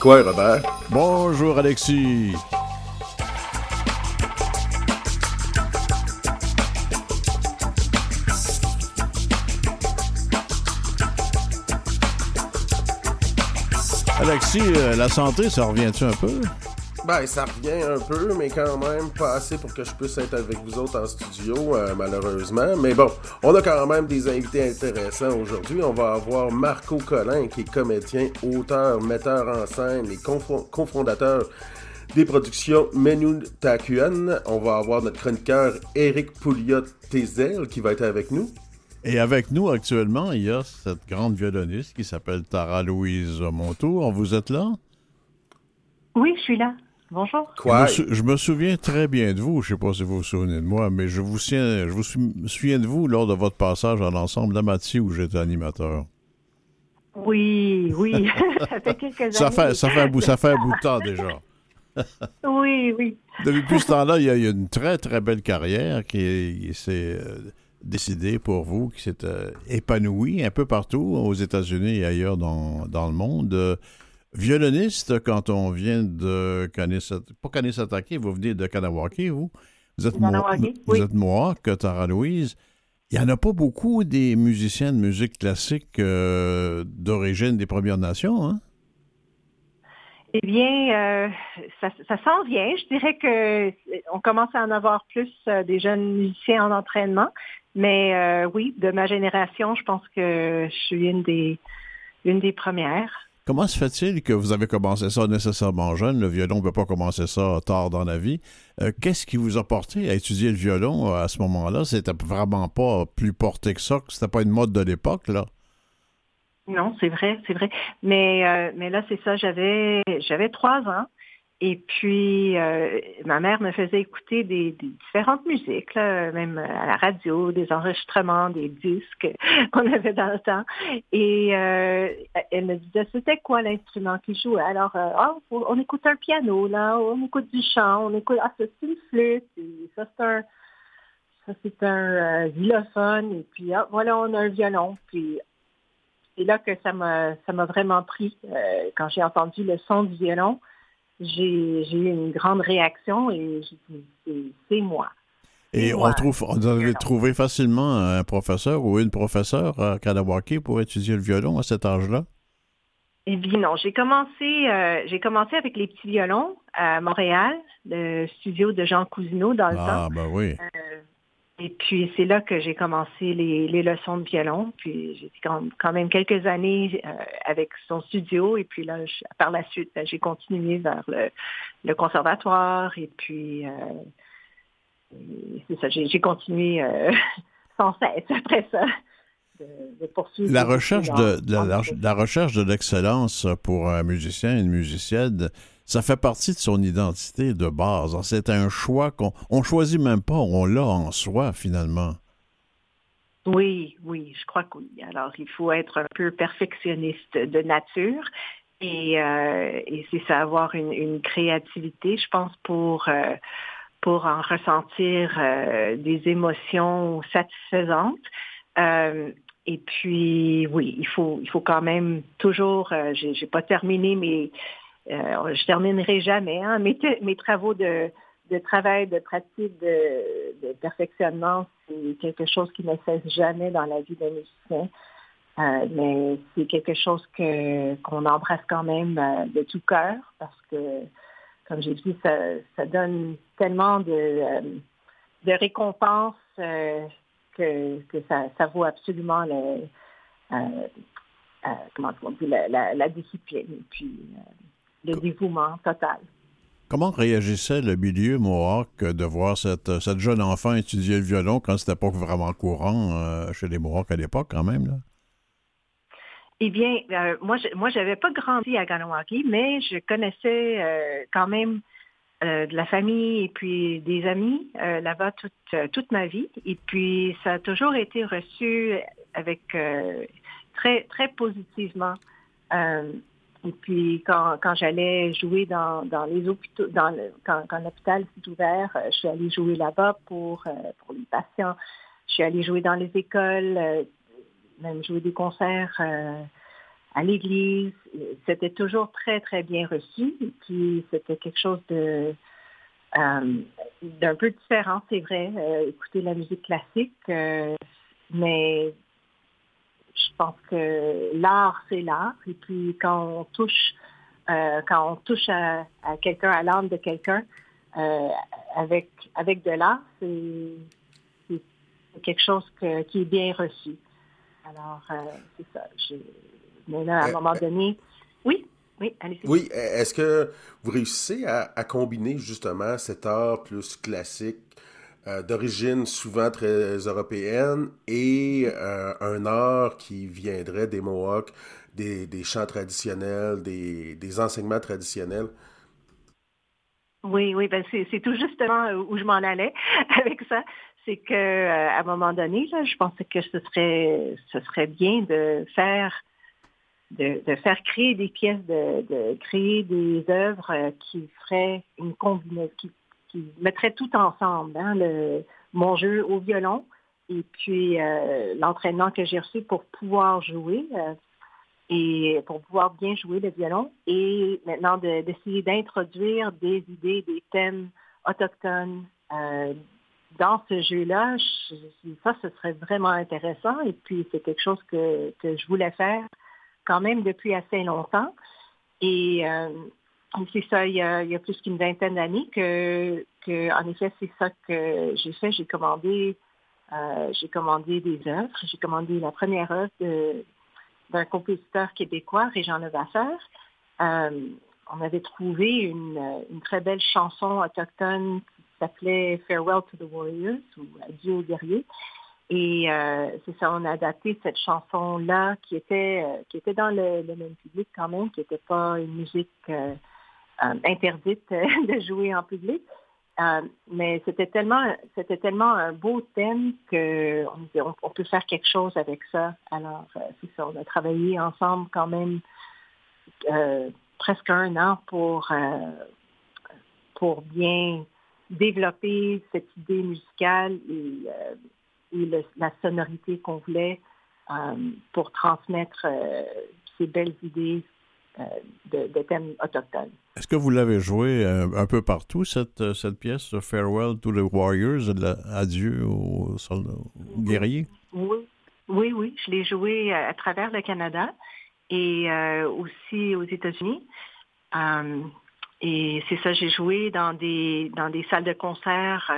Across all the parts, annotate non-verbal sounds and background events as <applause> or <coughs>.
Quoi, Robert? Bonjour, Alexis. Alexis, euh, la santé, ça revient-tu un peu? Ben, ça revient un peu, mais quand même pas assez pour que je puisse être avec vous autres en studio, euh, malheureusement. Mais bon, on a quand même des invités intéressants aujourd'hui. On va avoir Marco Collin, qui est comédien, auteur, metteur en scène et cofondateur des productions Menu Takuan. On va avoir notre chroniqueur Eric Pouliot-Tézel qui va être avec nous. Et avec nous actuellement, il y a cette grande violoniste qui s'appelle Tara Louise Montour. Vous êtes là? Oui, je suis là. Bonjour. Quoi? Je me, souviens très bien de vous. Je ne sais pas si vous vous souvenez de moi, mais je vous, souviens, je vous souviens de vous lors de votre passage à l'ensemble d'Amati où j'étais animateur. Oui, oui. <laughs> ça fait quelques années. Ça fait, ça, fait un bout, ça fait un bout de temps déjà. oui, oui. Depuis ce temps-là, il y a eu une très, très belle carrière qui s'est euh, décidé pour vous, qui s'est euh, épanoui un peu partout, aux États-Unis et ailleurs dans, le monde. Euh, violoniste, quand on vient de Kanesatake, pas Kanesatake, vous venez de Kanawake, vous. Vous êtes, vous êtes Mohawk, Tara Louise. Il n'y en a pas beaucoup des musiciens de musique classique euh, d'origine des Premières Nations, hein? Eh bien, ça, ça s'en vient. Je dirais que on commence à en avoir plus des jeunes musiciens en entraînement. Mais euh, oui, de ma génération, je pense que je suis une des, une des premières. Comment se fait-il que vous avez commencé ça nécessairement jeune? Le violon ne peut pas commencer ça tard dans la vie. Euh, qu'est-ce qui vous a porté à étudier le violon euh, à ce moment-là? C'était vraiment pas plus porté que ça, c'était pas une mode de l'époque, là? Non, c'est vrai, c'est vrai. Mais, mais là, c'est ça, j'avais j'avais trois ans. Et puis, euh, ma mère me faisait écouter des, différentes musiques, même à la radio, des enregistrements, des disques <laughs> qu'on avait dans le temps. Et euh, elle me disait, c'était quoi l'instrument qui jouait? Alors, euh, ah, on écoute un piano, là, on écoute du chant, on écoute, ah, c'est une flûte, et ça c'est un, ça c'est un xylophone, et puis ah, voilà, on a un violon. Puis c'est là que ça m'a, ça m'a vraiment pris quand j'ai entendu le son du violon j'ai eu une grande réaction et c'est moi. Et on trouve, on avait trouvé facilement un professeur ou une professeure à Kanawake pour étudier le violon à cet âge-là? Eh bien non, j'ai commencé, euh, j'ai commencé avec les petits violons à Montréal, le studio de Jean Cousineau dans le ah, temps. Ah ben oui. Euh, et puis, c'est là que j'ai commencé les, leçons de violon. Puis, j'ai quand, quand même quelques années euh, avec son studio. Et puis là, par la suite, ben, j'ai continué vers le, conservatoire. Et puis, euh, c'est ça, j'ai continué euh, <laughs> sans cesse après ça. De, poursuivre la recherche de, la, recherche de l'excellence pour un musicien, une musicienne, ça fait partie de son identité de base. C'est un choix qu'on on choisit même pas, on l'a en soi finalement. Oui, oui, je crois que oui. Alors, il faut être un peu perfectionniste de nature et, euh, c'est ça, avoir une, créativité, je pense, pour, euh, pour en ressentir euh, des émotions satisfaisantes. et puis, oui, il faut, il faut quand même toujours, j'ai pas terminé mes euh, je terminerai jamais. Hein. Mes, travaux de, travail, de pratique, de, perfectionnement, c'est quelque chose qui ne cesse jamais dans la vie d'un musicien. Euh, mais c'est quelque chose qu'on embrasse quand même euh, de tout cœur parce que, comme j'ai dit, ça, donne tellement de, de récompenses que, ça, vaut absolument la, discipline. Le dévouement total. Comment réagissait le milieu Mohawk de voir cette, cette jeune enfant étudier le violon quand c'était pas vraiment courant euh, chez les Mohawks à l'époque, quand même? Là? Eh bien, euh, moi, je, moi, j'avais pas grandi à Ganawaki, mais je connaissais euh, quand même de la famille et puis des amis là-bas toute, toute ma vie. Et puis, ça a toujours été reçu avec très, très positivement. Et puis quand, quand j'allais jouer dans, dans les hôpitaux, dans le, quand, quand l'hôpital s'est ouvert, euh, je suis allée jouer là-bas pour, euh, pour les patients. Je suis allée jouer dans les écoles, euh, même jouer des concerts à l'église. C'était toujours très, très bien reçu. Et puis, c'était quelque chose de d'un peu différent, c'est vrai, écouter la musique classique, mais je pense que l'art, c'est l'art. Et puis quand on touche, euh, quand on touche à, quelqu'un, à l'âme de quelqu'un, euh, avec, avec de l'art, c'est quelque chose qui est bien reçu. Alors, euh, c'est ça. mais là, à un moment donné, oui, oui, allez Oui, est-ce que vous réussissez à, combiner justement cet art plus classique euh, d'origine souvent très européenne et euh, un art qui viendrait des Mohawks, des, chants traditionnels, des, enseignements traditionnels. Oui, oui, ben c'est tout justement où je m'en allais <laughs> avec ça. C'est que euh, à un moment donné, là, je pensais que ce serait ce serait bien de faire de, faire créer des pièces, de, créer des œuvres qui feraient une combinaison, qui mettrait tout ensemble, hein, le, mon jeu au violon et puis euh, l'entraînement que j'ai reçu pour pouvoir jouer euh, et pour pouvoir bien jouer le violon et maintenant d'essayer d'introduire des idées, des thèmes autochtones euh, dans ce jeu-là. Ça, ce serait vraiment intéressant et puis c'est quelque chose que, que je voulais faire quand même depuis assez longtemps. Et c'est ça, il y, a, plus qu'une vingtaine d'années que, en effet, c'est ça que j'ai fait. J'ai commandé, euh, j'ai commandé des œuvres. J'ai commandé la première œuvre d'un compositeur québécois, Régent Levasseur. Euh, on avait trouvé une, très belle chanson autochtone qui s'appelait Farewell to the Warriors ou Adieu aux guerriers. Et euh, c'est ça, on a adapté cette chanson-là qui était euh, qui était dans le, même public quand même, qui n'était pas une musique interdite <laughs> de jouer en public. Euh, mais c'était tellement, c'était tellement un beau thème que on, on, peut faire quelque chose avec ça. Alors, euh, c'est ça, on a travaillé ensemble quand même presque un an pour, pour bien développer cette idée musicale et, la sonorité qu'on voulait pour transmettre ces belles idées de, de thèmes autochtones. Est-ce que vous l'avez joué euh, un, peu partout, cette, euh, cette pièce, Farewell to the Warriors, Adieu aux, guerriers? Oui, oui, oui. Je l'ai joué à, travers le Canada et euh, aussi aux États-Unis. et c'est ça, j'ai joué dans des, dans des salles de concert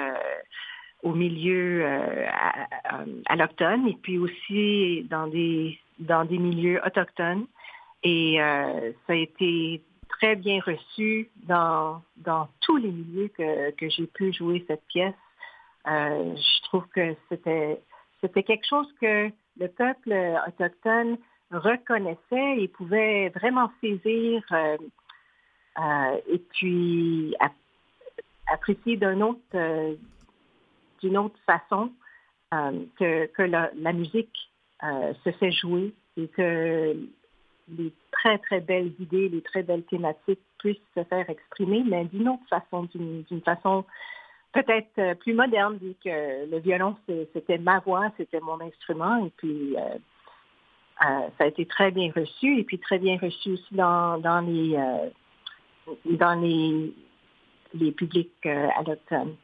au milieu à, à l'automne et puis aussi dans des, dans des milieux autochtones. Et ça a été très bien reçu dans, dans tous les milieux que, que j'ai pu jouer cette pièce. Euh, je trouve que c'était c'était quelque chose que le peuple autochtone reconnaissait et pouvait vraiment saisir euh, euh, et puis apprécier d'une autre d'une autre façon que, que la, la musique se fait jouer et que les très, très belles idées, les très belles thématiques puissent se faire exprimer, mais d'une autre façon, d'une façon peut-être euh, plus moderne, vu que le violon, c'était ma voix, c'était mon instrument, et puis euh, euh, ça a été très bien reçu, et puis très bien reçu aussi dans, dans les dans les, les publics allochtones.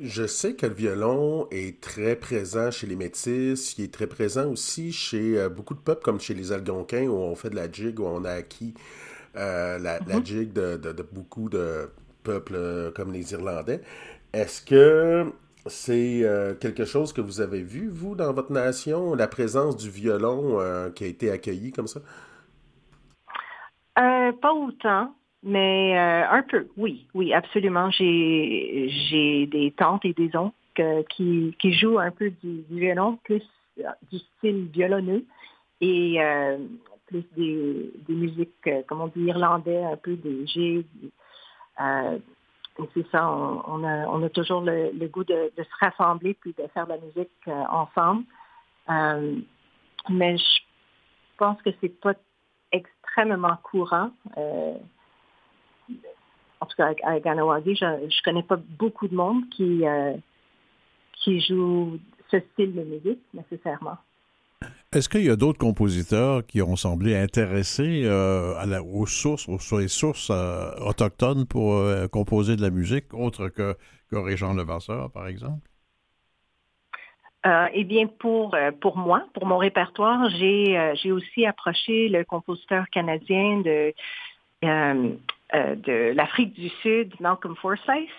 Je sais que le violon est très présent chez les métis, il est très présent aussi chez euh, beaucoup de peuples, comme chez les Algonquins, où on fait de la jig, où on a acquis euh, la, la, mm-hmm. jig de, de, beaucoup de peuples euh, comme les Irlandais. Est-ce que c'est quelque chose que vous avez vu, vous, dans votre nation, la présence du violon qui a été accueilli comme ça? pas autant. Mais euh, un peu, oui, oui, absolument. J'ai j'ai des tantes et des oncles qui, qui jouent un peu du, violon, plus euh, du style violonneux et euh, plus des, des musiques, comme on dit, irlandais, un peu des G. c'est ça, on, a, on a toujours le, le goût de, de, se rassembler puis de faire de la musique ensemble. mais je pense que c'est pas extrêmement courant en tout cas à, Ganawagi, je ne connais pas beaucoup de monde qui, euh, qui joue ce style de musique nécessairement. Est-ce qu'il y a d'autres compositeurs qui ont semblé intéressés euh, à la, aux sources, aux, sources euh, autochtones pour euh, composer de la musique, autre que, que Régent Levasseur, par exemple? eh bien, pour, pour moi, pour mon répertoire, j'ai, j'ai aussi approché le compositeur canadien de, de l'Afrique du Sud, Malcolm Forsyth.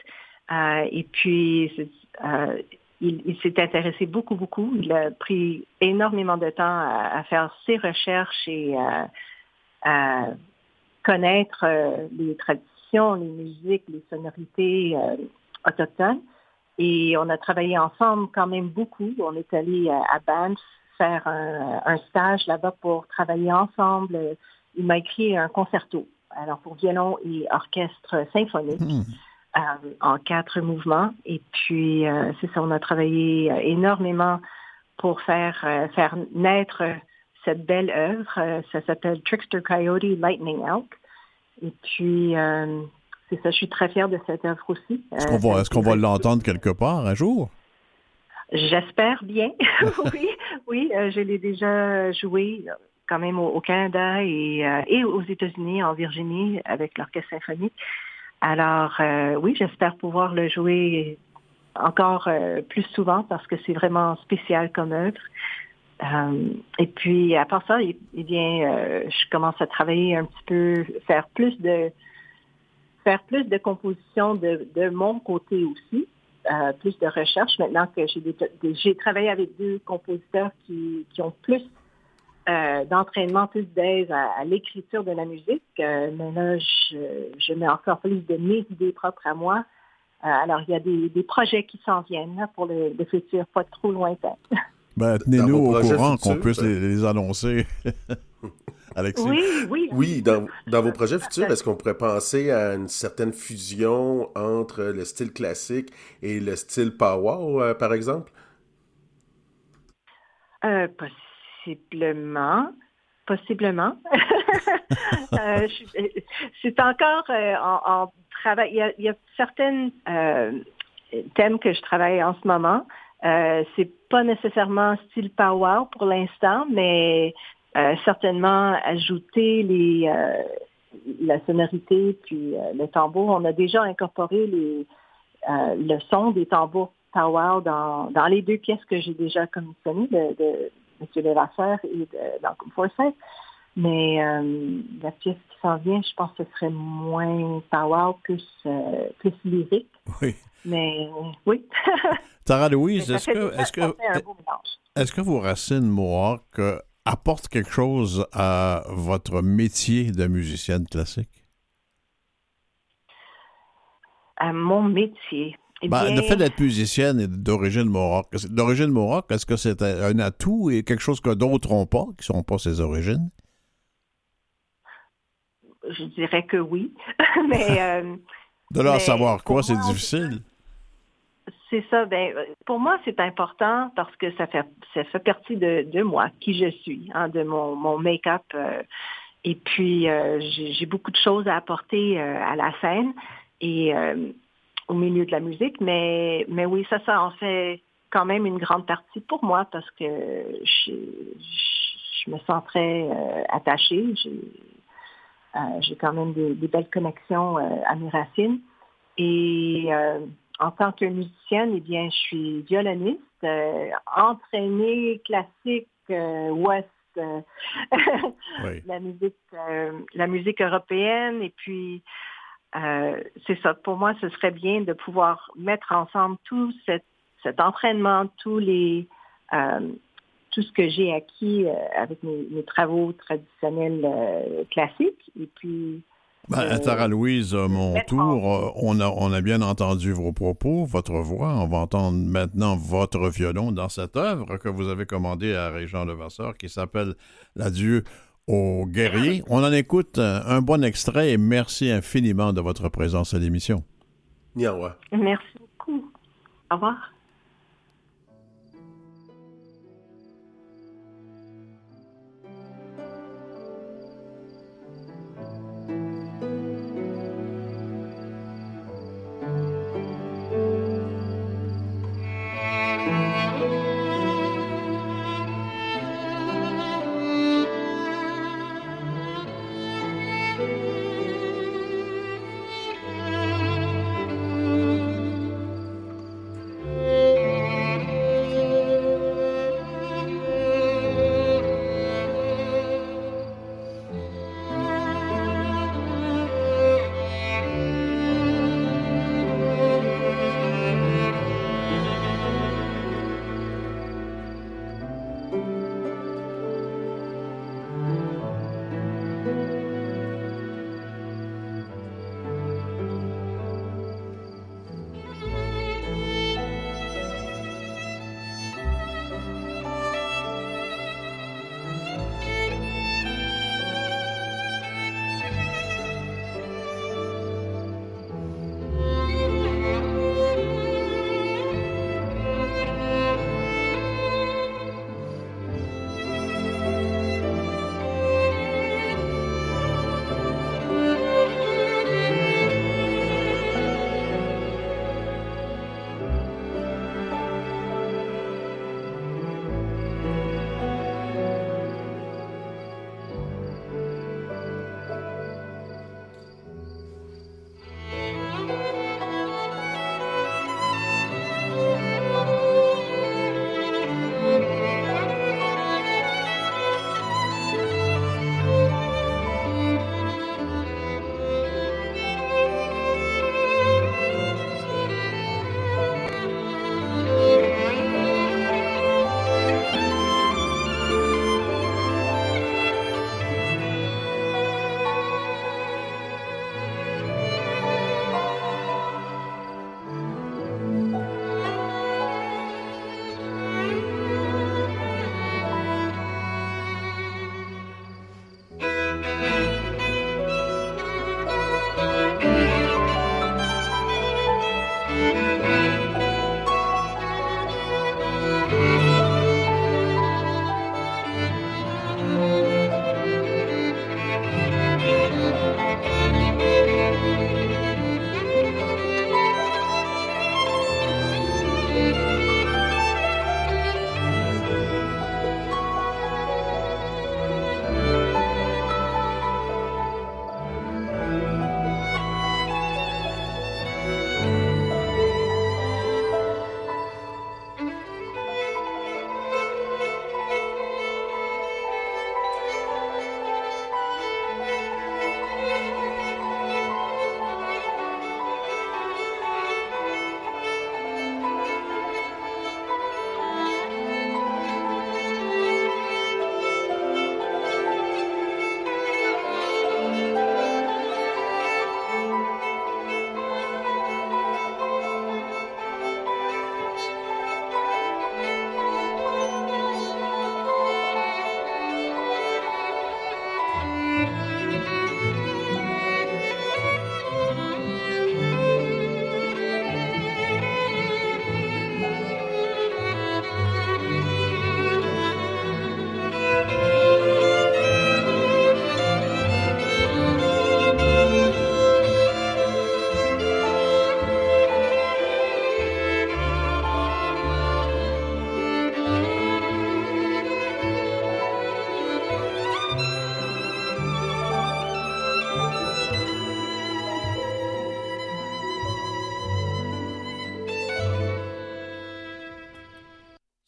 et puis, il, s'est intéressé beaucoup, beaucoup. Il a pris énormément de temps à, faire ses recherches et à, connaître euh, les traditions, les musiques, les sonorités euh, autochtones. Et on a travaillé ensemble quand même beaucoup. On est allé à, Banff faire un, stage là-bas pour travailler ensemble. Il m'a écrit un concerto, alors pour violon et orchestre symphonique. Hmm. Euh, en quatre mouvements. Et puis, euh, c'est ça, on a travaillé euh, énormément pour faire, faire naître cette belle œuvre. ça s'appelle Trickster Coyote Lightning Elk. Et puis, c'est ça, je suis très fière de cette œuvre aussi. Est-ce qu'on va, est va l'entendre quelque part un jour? J'espère bien. <laughs> <laughs> oui, oui, je l'ai déjà joué quand même au, Canada et, et aux États-Unis, en Virginie, avec l'Orchestre symphonique. Alors euh, oui, j'espère pouvoir le jouer encore euh, plus souvent parce que c'est vraiment spécial comme œuvre. Euh, et puis à part ça, eh, eh bien, je commence à travailler un petit peu, faire plus de faire plus de compositions de, mon côté aussi, plus de recherche. Maintenant que j'ai j'ai travaillé avec deux compositeurs qui ont plus euh, d'entraînement, plus d'aise à, l'écriture de la musique. Euh, mais là, je, mets encore plus de mes idées propres à moi. Euh, alors, il y a des, projets qui s'en viennent pour le, futur, pas trop lointain. <laughs> Ben, tenez-nous au courant qu'on puisse les, annoncer. <laughs> Alexis? Oui, oui. Oui, dans, dans vos projets futurs, est-ce qu'on pourrait penser à une certaine fusion entre le style classique et le style power, par exemple? Euh, Possiblement. Possiblement. <laughs> Euh, c'est encore euh, en, travail. Il y a, certains euh, thèmes que je travaille en ce moment. c'est pas nécessairement style power pour l'instant, mais certainement ajouter les la sonorité puis le tambour. On a déjà incorporé les le son des tambours power dans, les deux pièces que j'ai déjà commissionnées M. Levasseur et de Malcolm Forsyth. Mais euh, la pièce qui s'en vient, je pense que ce serait moins power, plus, euh, plus lyrique. Oui. Mais oui. <laughs> Tara Louise, est-ce que, est-ce que, est-ce que vos racines Mohawk euh, apportent quelque chose à votre métier de musicienne classique? À mon métier? Eh ben, le fait d'être musicienne et d'origine Mohawk, d'origine Mohawk, est-ce que c'est un atout et quelque chose que d'autres n'ont pas, qui ne sont pas ses origines? Je dirais que oui. <laughs> mais, euh, <laughs> de leur savoir quoi, c'est difficile. C'est ça. Ben, pour moi, c'est important parce que ça fait, ça fait partie de, moi, qui je suis, hein, de mon, mon make-up. Euh, et puis, euh, j'ai beaucoup de choses à apporter à la scène. Et au milieu de la musique, mais, mais oui, ça, ça en fait quand même une grande partie pour moi parce que je, je, me sens très euh, attachée. Euh, j'ai quand même des, belles connexions euh, à mes racines. Et en tant que musicienne, eh bien, je suis violoniste, entraînée classique ouest <laughs> la musique la musique européenne et puis euh, c'est ça. Pour moi, ce serait bien de pouvoir mettre ensemble tout cet, entraînement, tous les, euh, tout ce que j'ai acquis euh, avec mes, travaux traditionnels classiques. Et puis. Ben, Tara Louise, mon tour, on a, on a bien entendu vos propos, votre voix. On va entendre maintenant votre violon dans cette œuvre que vous avez commandée à Régent Levasseur qui s'appelle L'adieu aux guerriers. On en écoute un bon extrait et merci infiniment de votre présence à l'émission. Merci beaucoup. Au revoir.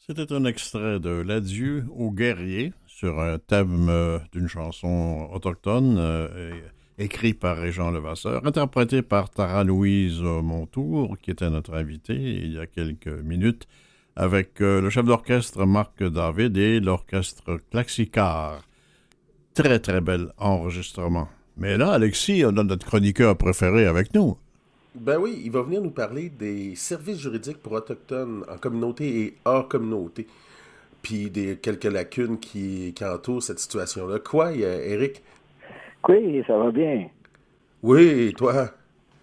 C'était un extrait de L'adieu aux guerriers sur un thème euh, d'une chanson autochtone euh, écrite par Régent Levasseur, interprétée par Tara Louise Montour, qui était notre invitée il y a quelques minutes, avec euh, le chef d'orchestre Marc David et l'orchestre Claxicar. Très très bel enregistrement. Mais là, Alexis, on a notre chroniqueur préféré avec nous. Ben oui, il va venir nous parler des services juridiques pour autochtones en communauté et hors communauté. Puis des quelques lacunes qui, entourent cette situation-là. Quoi, Eric? Oui, ça va bien. Oui, toi?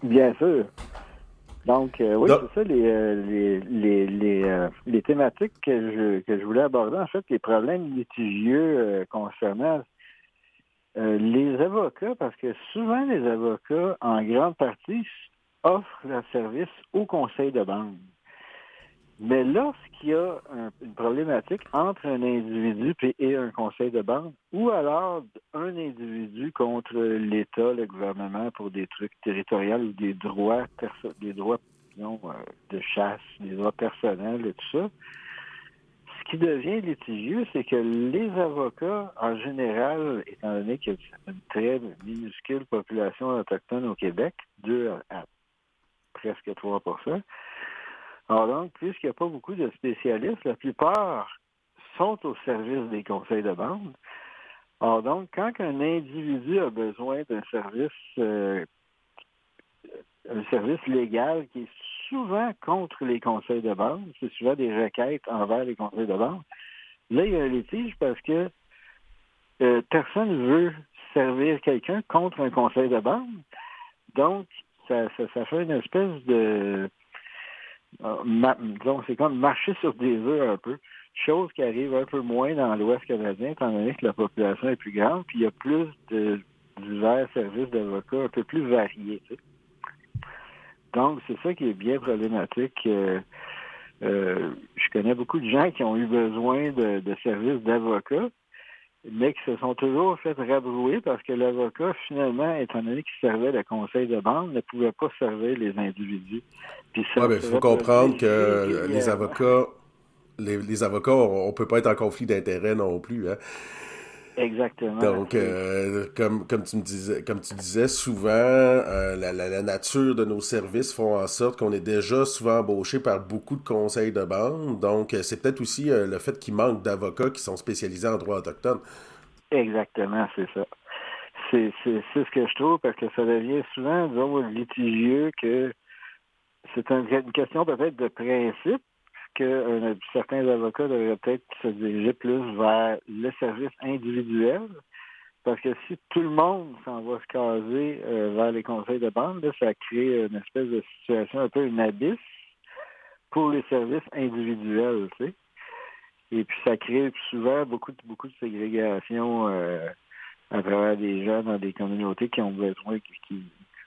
Bien sûr. Donc, euh, oui, c'est ça, les, euh, les, les, euh, les, thématiques que je, que je voulais aborder, en fait, les problèmes litigieux concernant les avocats, parce que souvent, les avocats, en grande partie, offre le service au conseil de bande. Mais lorsqu'il y a une problématique entre un individu et un conseil de bande, ou alors un individu contre l'État, le gouvernement pour des trucs territoriaux ou des droits, des droits euh, de chasse, des droits personnels et tout ça, ce qui devient litigieux, c'est que les avocats, en général, étant donné qu'il y a une très minuscule population autochtone au Québec, deux à presque 3 Alors donc, puisqu'il n'y a pas beaucoup de spécialistes, la plupart sont au service des conseils de bande. Alors donc, quand un individu a besoin d'un service euh, un service légal qui est souvent contre les conseils de bande, c'est souvent des requêtes envers les conseils de bande, là, il y a un litige parce que euh, personne ne veut servir quelqu'un contre un conseil de bande. Donc, ça, fait une espèce de... Euh, disons, c'est comme marcher sur des œufs un peu. Chose qui arrive un peu moins dans l'Ouest canadien, étant donné que la population est plus grande, puis il y a plus de divers services d'avocats un peu plus variés. Donc, c'est ça qui est bien problématique. Euh, euh, je connais beaucoup de gens qui ont eu besoin de, de services d'avocats, mais qui se sont toujours fait rabrouer parce que l'avocat, finalement, étant donné qu'il servait le conseil de bande, ne pouvait pas servir les individus. il faut comprendre que les avocats, les, avocats, on ne peut pas être en conflit d'intérêts non plus. Hein? Exactement. Donc, euh, comme, comme, tu me disais, comme tu disais, souvent, euh, la, nature de nos services font en sorte qu'on est déjà souvent embauché par beaucoup de conseils de bande. Donc, euh, c'est peut-être aussi le fait qu'il manque d'avocats qui sont spécialisés en droit autochtone. Exactement, c'est ça. C'est ce que je trouve parce que ça devient souvent, disons, litigieux que c'est une question peut-être de principe, que euh, certains avocats devraient peut-être se diriger plus vers le service individuel. Parce que si tout le monde s'en va se caser euh, vers les conseils de bande, ça crée une espèce de situation un peu une abysse pour les services individuels, tu sais. Et puis ça crée souvent beaucoup de beaucoup de ségrégation euh, à travers des gens dans des communautés qui ont besoin, qui, qui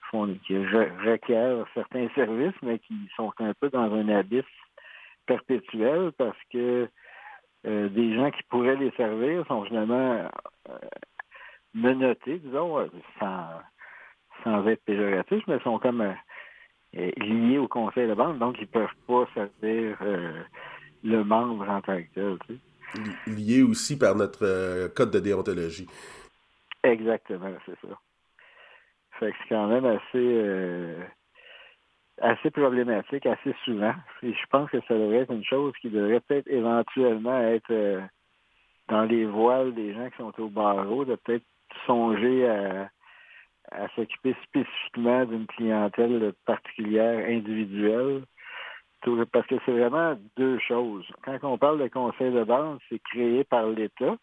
font qui requièrent certains services, mais qui sont un peu dans un abysse perpétuelle parce que euh, des gens qui pourraient les servir sont finalement euh, menottés, disons, euh, sans, sans être péjoratifs, mais sont comme liés au conseil de banque, donc ils ne peuvent pas servir le membre en tant que tel. Liés aussi par notre code de déontologie. Exactement, c'est ça. Fait que c'est quand même assez assez problématique assez souvent. Et je pense que ça devrait être une chose qui devrait peut-être éventuellement être euh, dans les voiles des gens qui sont au barreau, de peut-être songer à, s'occuper spécifiquement d'une clientèle particulière, individuelle. Parce que c'est vraiment deux choses. Quand on parle de conseil de bande, c'est créé par l'État.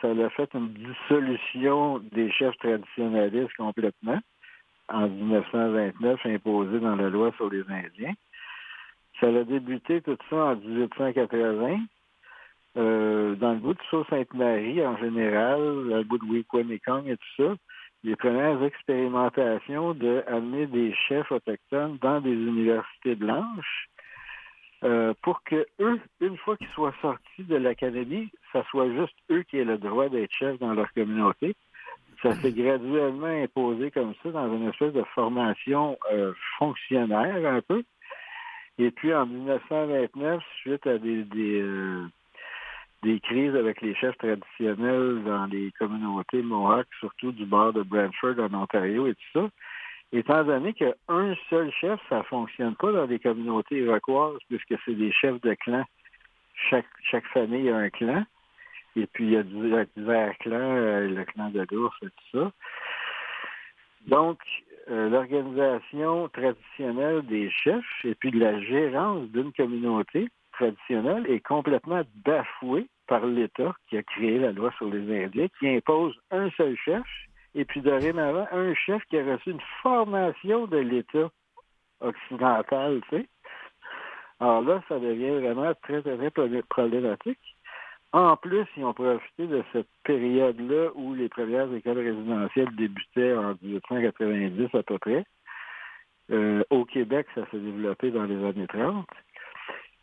Ça a fait une dissolution des chefs traditionnalistes complètement en 1929 imposé dans la loi sur les Indiens. Ça a débuté tout ça en 1880. Euh, dans le bout de Sault-Sainte-Marie en général, le bout de Wikwemikong et tout ça, les premières expérimentations d'amener des chefs autochtones dans des universités blanches euh, pour que eux, une fois qu'ils soient sortis de l'académie, ça soit juste eux qui aient le droit d'être chefs dans leur communauté ça s'est graduellement imposé comme ça dans une espèce de formation euh, fonctionnaire un peu. Et puis en 1929, suite à des, des, euh, des crises avec les chefs traditionnels dans les communautés Mohawk, surtout du bord de Brantford en Ontario et tout ça, étant donné qu'un seul chef, ça fonctionne pas dans les communautés iroquoises, puisque c'est des chefs de clan. Chaque, chaque famille a un clan. Et puis, il y a divers clans, euh, le clan de l'ours et tout ça. Donc, euh, l'organisation traditionnelle des chefs et puis de la gérance d'une communauté traditionnelle est complètement bafouée par l'État qui a créé la loi sur les Indiens, qui impose un seul chef et puis dorénavant un chef qui a reçu une formation de l'État occidental, tu sais. Alors là, ça devient vraiment très, très problématique. En plus, ils ont profité de cette période-là où les premières écoles résidentielles débutaient en 1890 à peu près. Euh, au Québec, ça s'est développé dans les années 30.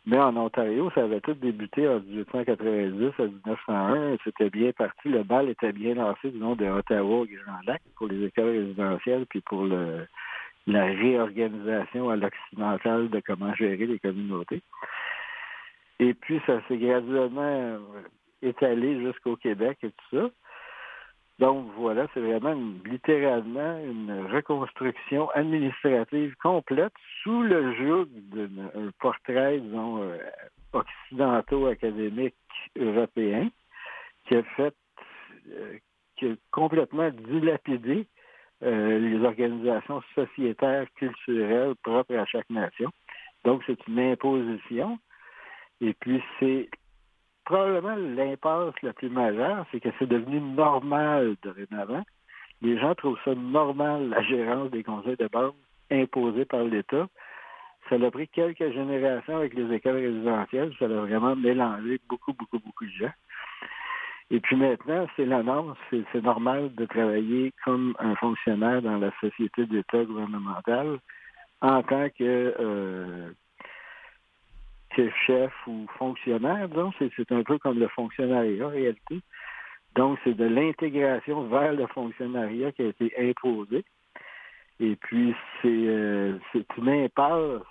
Mais en Ontario, ça avait tout débuté en 1890 à 1901. C'était bien parti. Le bal était bien lancé du nom de Ottawa au Grand Lac pour les écoles résidentielles puis pour le, la réorganisation à l'occidental de comment gérer les communautés. Et puis, ça s'est graduellement euh, étalé jusqu'au Québec et tout ça. Donc voilà, c'est vraiment littéralement une reconstruction administrative complète sous le joug d'un portrait, disons, euh, occidentaux-académique européen qui a fait, euh, qui a complètement dilapidé les organisations sociétaires, culturelles propres à chaque nation. Donc c'est une imposition et puis, c'est probablement l'impasse la plus majeure, c'est que c'est devenu normal dorénavant. Les gens trouvent ça normal, la gérance des conseils de base imposés par l'État. Ça a pris quelques générations avec les écoles résidentielles. Ça a vraiment mélangé beaucoup, beaucoup, beaucoup de gens. Et puis maintenant, c'est la norme. C'est normal de travailler comme un fonctionnaire dans la société d'État gouvernementale en tant que euh, chef ou fonctionnaire, c'est un peu comme le fonctionnariat en réalité. Donc, c'est de l'intégration vers le fonctionnariat qui a été imposé. Et puis, c'est euh, une impasse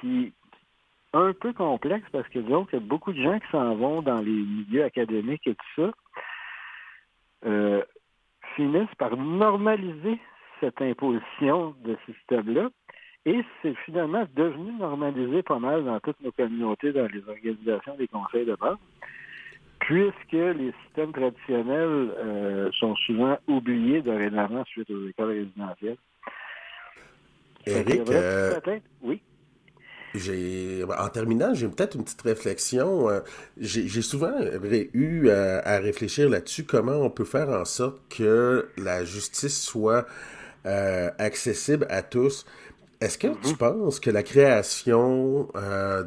qui est un peu complexe parce que, disons qu'il y a beaucoup de gens qui s'en vont dans les milieux académiques et tout ça, euh, finissent par normaliser cette imposition de ce système-là et c'est finalement devenu normalisé pas mal dans toutes nos communautés, dans les organisations des conseils de base, puisque les systèmes traditionnels euh, sont souvent oubliés dorénavant suite aux écoles résidentielles. Eric, euh, oui. J'ai, en terminant, j'ai peut-être une petite réflexion. Euh, j'ai souvent eu à réfléchir là-dessus comment on peut faire en sorte que la justice soit accessible à tous. Est-ce que tu mhm. penses que la création euh,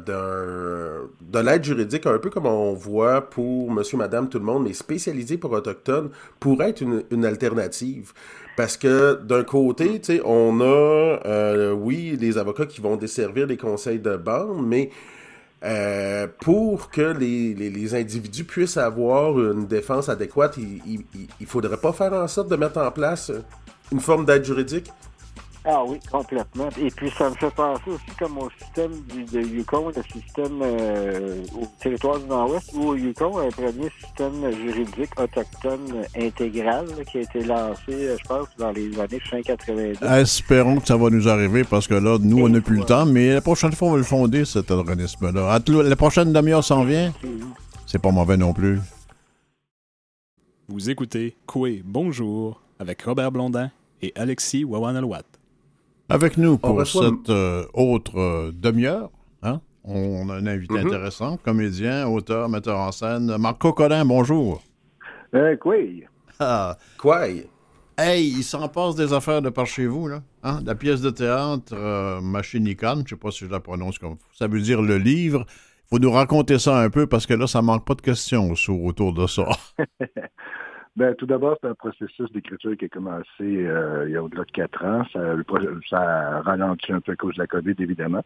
de l'aide juridique, un peu comme on voit pour monsieur, madame, tout le monde, mais spécialisée pour autochtones, pourrait être une, alternative? Parce que d'un côté, tu sais, on a, euh, oui, les avocats qui vont desservir les conseils de bande, mais euh, pour que les, individus puissent avoir une défense adéquate, il ne faudrait pas faire en sorte de mettre en place une forme d'aide juridique? Ah oui, complètement. Et puis ça me fait penser aussi comme au système du, de Yukon, le système euh, au territoire du Nord-Ouest, où au Yukon, un premier système juridique autochtone intégral qui a été lancé, euh, je pense, dans les années fin 90. Espérons que ça va nous arriver parce que là, nous, on n'a plus le temps, mais la prochaine fois, on va le fonder, cet organisme-là. La prochaine demi-heure s'en vient. C'est pas mauvais non plus. Vous écoutez Coué Bonjour avec Robert Blondin et Alexis Wawanalwat. Avec nous pour cette euh, autre euh, demi-heure, hein? on a un invité mm-hmm. intéressant, comédien, auteur, metteur en scène. Marco Collin, bonjour. Euh, quoi? Ah. Quoi? Hey, il s'en passe des affaires de par chez vous, là. Hein? La pièce de théâtre euh, Machinicon, je ne sais pas si je la prononce comme ça veut dire le livre. Il faut nous raconter ça un peu parce que là, ça manque pas de questions autour de ça. <laughs> Ben, tout d'abord, c'est un processus d'écriture qui a commencé euh, il y a au-delà de quatre ans. Ça, ça a ralenti un peu à cause de la COVID, évidemment.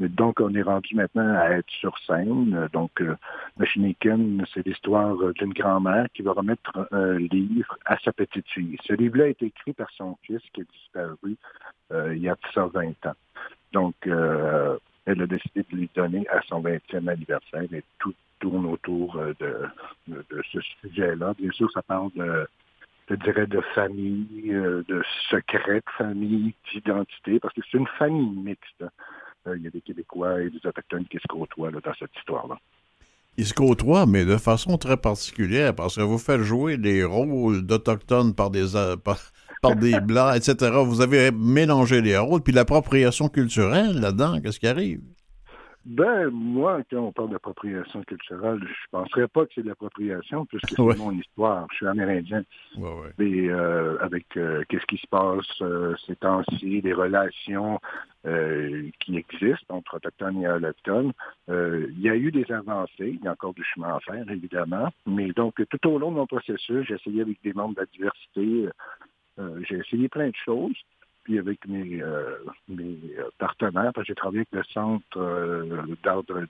Mais donc, on est rendu maintenant à être sur scène. Donc, euh, Machiniken, c'est l'histoire d'une grand-mère qui va remettre un livre à sa petite fille. Ce livre-là a été écrit par son fils qui a disparu euh, il y a 20 ans. Donc, elle a décidé de lui donner à son 20e anniversaire et tout autour de, de, ce sujet-là. Bien sûr, ça parle de, je dirais, de famille, de secret de famille, d'identité, parce que c'est une famille mixte. Il y a des Québécois et des Autochtones qui se côtoient dans cette histoire-là. Ils se côtoient, mais de façon très particulière, parce que vous faites jouer des rôles d'Autochtones par des, par, par des Blancs, etc. Vous avez mélangé les rôles, puis l'appropriation culturelle là-dedans, qu'est-ce qui arrive? Ben, moi, quand on parle d'appropriation culturelle, je penserais pas que c'est de l'appropriation, puisque c'est mon histoire. Je suis amérindien. Et euh, avec euh, qu'est-ce qui se passe euh, ces temps-ci, les relations qui existent entre autochtones et autochtones, il y a eu des avancées. Il y a encore du chemin à faire, évidemment. Mais donc, tout au long de mon processus, j'ai essayé avec des membres de la diversité, j'ai essayé plein de choses puis avec mes, euh, mes euh, partenaires, parce que j'ai travaillé avec le Centre euh,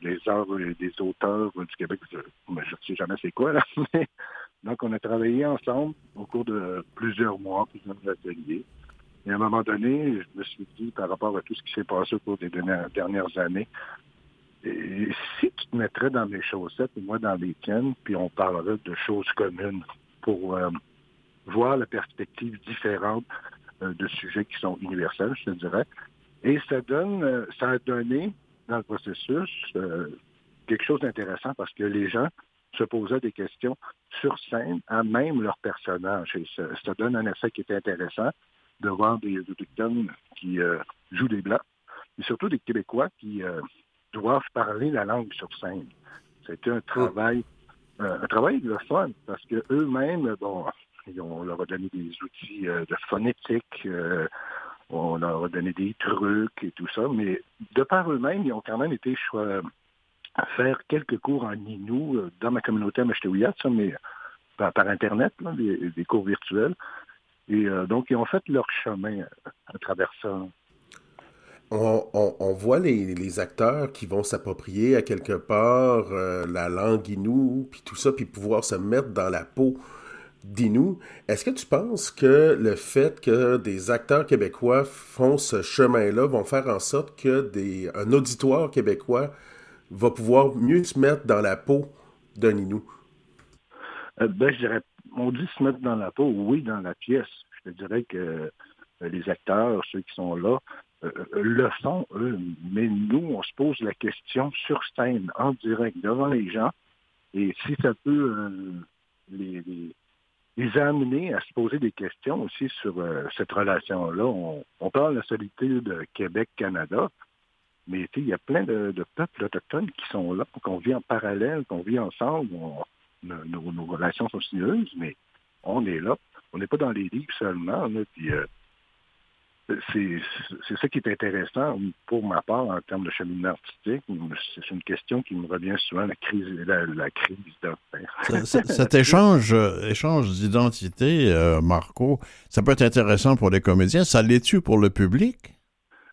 des arts et des auteurs du Québec. Je ne sais jamais c'est quoi, là. <laughs> donc, on a travaillé ensemble au cours de plusieurs mois, plusieurs ateliers. Et à un moment donné, je me suis dit, par rapport à tout ce qui s'est passé au cours des dernières années, si tu te mettrais dans mes chaussettes et moi dans les tiennes, puis on parlerait de choses communes pour voir la perspective différente de sujets qui sont universels, je te dirais. Et ça donne, euh, ça a donné dans le processus euh, quelque chose d'intéressant parce que les gens se posaient des questions sur scène à même leur personnage. Et ça, donne un effet qui est intéressant de voir des autochtones qui jouent des blancs, mais surtout des Québécois qui doivent parler la langue sur scène. C'était un travail, un travail de fun parce que eux-mêmes, bon, on leur a donné des outils euh, de phonétique, euh, on leur a donné des trucs et tout ça, mais de par eux-mêmes, ils ont quand même été à faire quelques cours en Inou euh, dans ma communauté à Machetouillat, ça, mais par, Internet, des, cours virtuels. Et donc, ils ont fait leur chemin à travers ça. On, voit les, acteurs qui vont s'approprier à quelque part la langue Inou, puis tout ça, puis pouvoir se mettre dans la peau Dis-nous, est-ce que tu penses que le fait que des acteurs québécois font ce chemin-là vont faire en sorte que des, un auditoire québécois va pouvoir mieux se mettre dans la peau d'un Inou? Euh, ben, je dirais, on dit se mettre dans la peau, oui, dans la pièce. Je te dirais que euh, les acteurs, ceux qui sont là, euh, le font, eux. Mais nous, on se pose la question sur scène, en direct, devant les gens. Et si ça peut les, les a amenés à se poser des questions aussi sur euh, cette relation-là. On, parle de la solitude Québec-Canada, mais il y a plein de, peuples autochtones qui sont là, qu'on vit en parallèle, qu'on vit ensemble. nos, relations sont sinueuses, mais on est là. On n'est pas dans les livres seulement. puis, euh, c'est ça qui est intéressant pour ma part en termes de cheminement artistique. C'est une question qui me revient souvent, la crise, la, crise Cet échange, échange d'identité, euh, Marco, ça peut être intéressant pour les comédiens. Ça l'est-tu pour le public?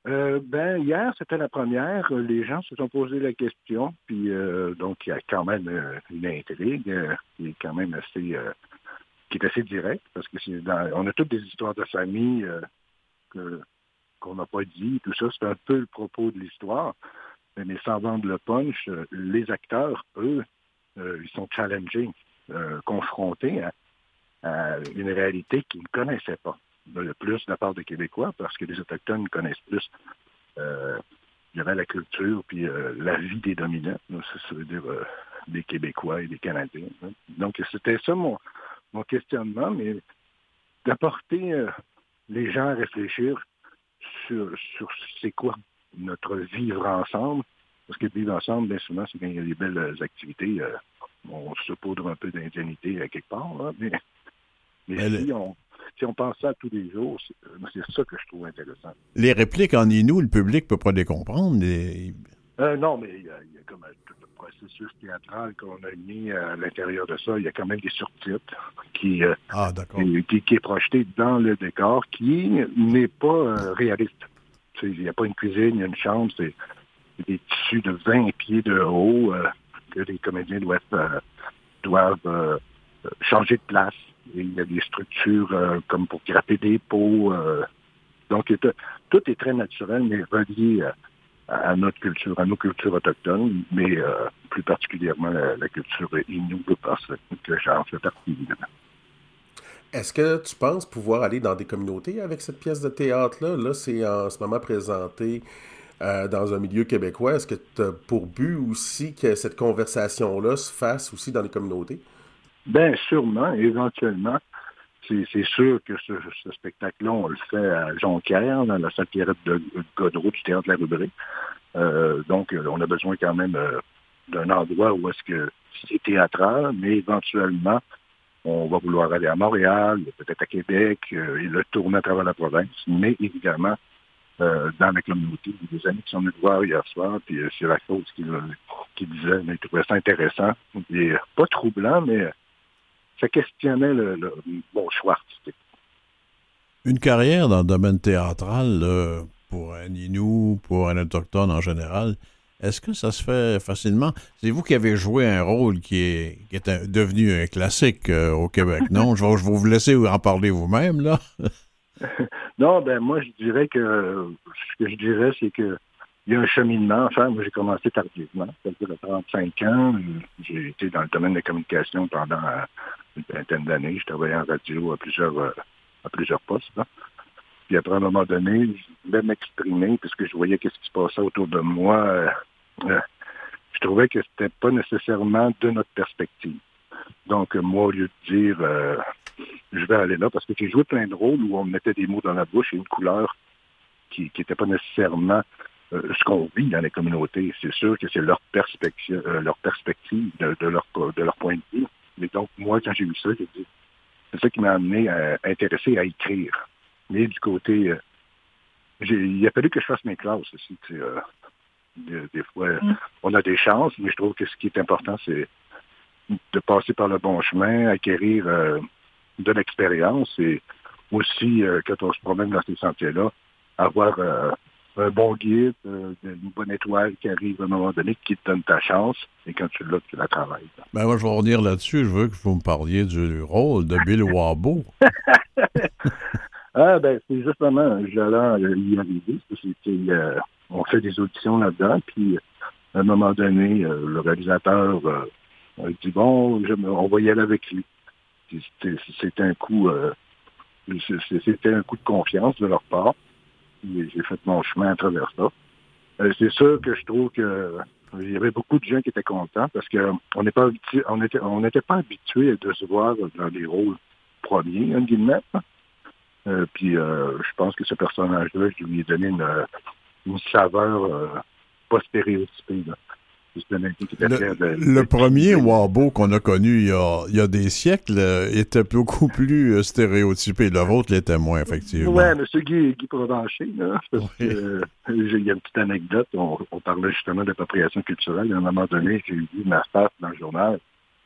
Euh, ben, hier, c'était la première. Les gens se sont posé la question. Puis, euh, donc, il y a quand même une intrigue qui est quand même assez, qui est assez directe parce que c'est on a toutes des histoires de famille qu'on n'a pas dit, tout ça, c'est un peu le propos de l'histoire. Mais sans vendre le punch, euh, les acteurs, eux, euh, ils sont challengés, euh, confrontés à, une réalité qu'ils ne connaissaient pas. Le plus de la part des Québécois, parce que les Autochtones connaissent plus la culture puis la vie des dominants, ça veut dire des Québécois et des Canadiens. Hein. Donc, c'était ça mon, mon questionnement, mais d'apporter les gens à réfléchir sur, sur c'est quoi notre vivre ensemble. Parce que vivre ensemble, bien souvent, c'est quand il y a des belles activités. Euh, on se poudre un peu d'indignité à quelque part. mais, si, on, si on pense ça tous les jours, c'est ça que je trouve intéressant. Les répliques en Inou, le public ne peut pas les comprendre. Euh, non, mais il y, a, comme tout processus théâtral qu'on a mis à l'intérieur de ça. Il y a quand même des surtitres qui, euh, ah, qui, qui, est projeté dans le décor, qui n'est pas euh, réaliste. Il n'y a pas une cuisine, il y a une chambre, c'est des tissus de 20 pieds de haut que les comédiens doivent, doivent changer de place. il y a des structures comme pour grapper des pots Donc, tout est très naturel, mais relié à, notre culture, à nos cultures autochtones, mais plus particulièrement la, culture Innu, parce que j'en fais partie, évidemment. Est-ce que tu penses pouvoir aller dans des communautés avec cette pièce de théâtre-là? Là, c'est en ce moment présenté euh, dans un milieu québécois. Est-ce que tu as pour but aussi que cette conversation-là se fasse aussi dans les communautés? Bien, sûrement, éventuellement. C'est sûr que ce, spectacle-là, on le fait à Jonquière, dans la salle Pierrette de Godreau du Théâtre de la Rubrique. Euh, donc, on a besoin quand même euh, d'un endroit où est-ce que c'est théâtral, mais éventuellement, on va vouloir aller à Montréal, peut-être à Québec, et le tourner à travers la province, mais évidemment, euh, dans la communauté. Des amis qui sont venus voir hier soir, puis euh, c'est la cause qui, qui disait, mais ils trouvaient ça intéressant. Et, pas troublant, mais ça questionnait le, bon choix artistique. Une carrière dans le domaine théâtral, pour un Inou, pour un autochtone en général, est-ce que ça se fait facilement? C'est vous qui avez joué un rôle qui est, qui est devenu un classique euh, au Québec, <laughs> non? Je vais, je vais vous laisser en parler vous-même, là. <laughs> non, ben moi, je dirais que ce que je dirais, c'est que il y a un cheminement à faire. Moi, j'ai commencé tardivement, c'est-à-dire à 35 ans. J'ai été dans le domaine de la communication pendant une vingtaine d'années. Je travaillais en radio à plusieurs, euh, à plusieurs postes. Puis après, à un moment donné, je voulais m'exprimer puisque je voyais qu'est-ce qui se passait autour de moi. Euh, euh, je trouvais que c'était pas nécessairement de notre perspective. Donc, moi, au lieu de dire je vais aller là parce que j'ai joué plein de rôles où on mettait des mots dans la bouche et une couleur qui n'était pas nécessairement ce qu'on vit dans les communautés. C'est sûr que c'est leur perspective, leur perspective de, leur, de leur point de vue. Mais donc, moi, quand j'ai vu ça, j'ai dit, c'est ça qui m'a amené à intéresser à écrire. Mais du côté, euh, il a fallu que je fasse mes classes aussi. des, fois, mm. on a des chances, mais je trouve que ce qui est important, c'est de passer par le bon chemin, acquérir de l'expérience et aussi, euh, quand on se promène dans ces sentiers-là, avoir euh, un bon guide, euh, une bonne étoile qui arrive à un moment donné, qui te donne ta chance, et quand tu l'as, tu la travailles. Ben moi, je vais revenir là-dessus. Je veux que vous me parliez du rôle de Bill <laughs> Wabo. ah, ben, c'est justement, j'allais y arriver. on fait des auditions là-dedans, puis à un moment donné, le réalisateur dit, bon, on va y aller avec lui. C'était un coup, euh, c'était un coup de confiance de leur part. J'ai fait mon chemin à travers ça. Euh, c'est sûr que je trouve que il y avait beaucoup de gens qui étaient contents parce qu'on n'est pas on n'était on n'était pas habitué de se voir dans des rôles premiers, en guillemets. Euh, puis je pense que ce personnage-là, je lui ai donné une, une saveur pas stéréotypée. Le, premier Wabo qu'on a connu il y a, des siècles euh, était beaucoup <laughs> plus euh, stéréotypé. Le vôtre l'était moins, effectivement. Oui, M. Guy, Guy Provencher, là, euh, il y a une petite anecdote. On, parlait justement d'appropriation culturelle. à un moment donné, j'ai vu ma face dans le journal.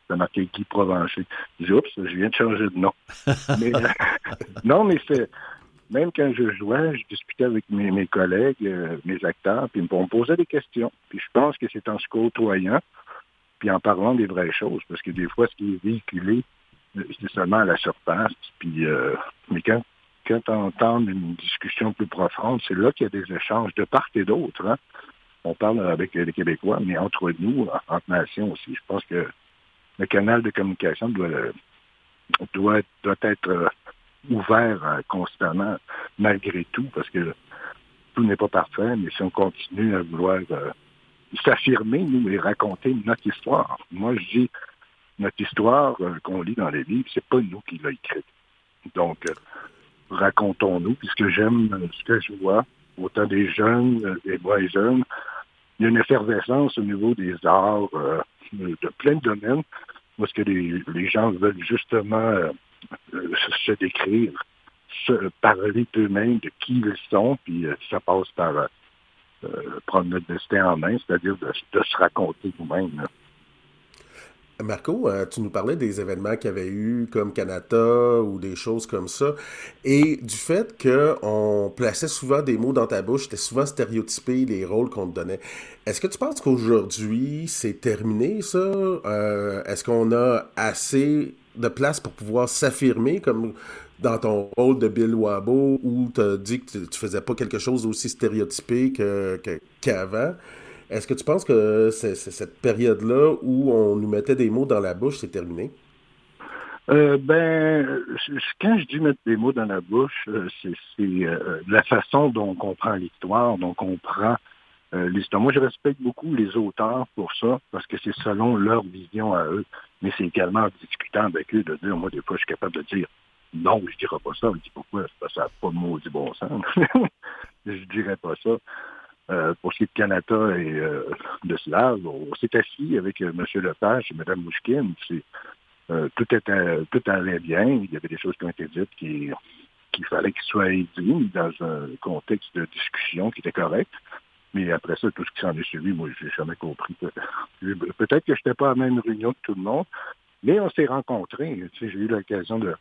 Ça marqué Guy Provencher. J'ai dit, oups, je viens de changer de nom. <laughs> non, mais c'est même quand je jouais, je discutais avec mes, collègues, euh, mes acteurs, puis on me posait des questions. Puis je pense que c'est en se côtoyant, puis en parlant des vraies choses, parce que des fois, ce qui est véhiculé, euh, c'est seulement à la surface. Puis, euh, mais quand, quand on entend une discussion plus profonde, c'est là qu'il y a des échanges de part et d'autre. Hein. On parle avec les Québécois, mais entre nous, entre nations aussi. Je pense que le canal de communication doit, doit, doit être ouvert euh, constamment, malgré tout, parce que tout n'est pas parfait, mais si on continue à vouloir euh, s'affirmer, nous, et raconter notre histoire. Moi, je dis, notre histoire euh, qu'on lit dans les livres, c'est pas nous qui l'a écrite. Donc, racontons-nous. Puis ce que j'aime, ce que je vois, autant des jeunes, des moins jeunes, il y a une effervescence au niveau des arts, de plein de domaines, parce que les, les gens veulent justement se décrire, se parler d'eux-mêmes, de qui ils sont, puis euh, ça passe par euh, prendre notre destin en main, c'est-à-dire de, se raconter nous-mêmes. Marco, tu nous parlais des événements qu'il y avait eu comme Canada ou des choses comme ça, et du fait qu'on plaçait souvent des mots dans ta bouche, c'était souvent stéréotypé les rôles qu'on te donnait. Est-ce que tu penses qu'aujourd'hui c'est terminé ça? Est-ce qu'on a assez de place pour pouvoir s'affirmer, comme dans ton rôle de Bill Wabo, où tu as dit que tu, faisais pas quelque chose d'aussi stéréotypé qu'avant. Est-ce que tu penses que c'est cette période-là où on nous mettait des mots dans la bouche, c'est terminé? Euh, ben, quand je dis mettre des mots dans la bouche, euh, c'est euh, la façon dont on comprend l'histoire, dont on comprend l'histoire. Moi, je respecte beaucoup les auteurs pour ça, parce que c'est selon leur vision à eux. Mais c'est également en discutant avec eux de dire, moi, des fois, je suis capable de dire, non, je dirais pas ça. Je dis pourquoi? Parce que ça n'a pas de du bon sens. <laughs> je dirais pas ça. pour ce qui est de Canada et de Slave, on s'est assis avec M. Lepage et Mme Mouchkine. Euh, tout, allait bien. Il y avait des choses qui ont été dites qui, qu'il fallait qu'ils soient dit dans un contexte de discussion qui était correct. Mais après ça, tout ce qui s'en est suivi, moi, j'ai jamais compris. <laughs> Peut-être que je n'étais pas à la même réunion que tout le monde, mais on s'est rencontrés. j'ai eu l'occasion de...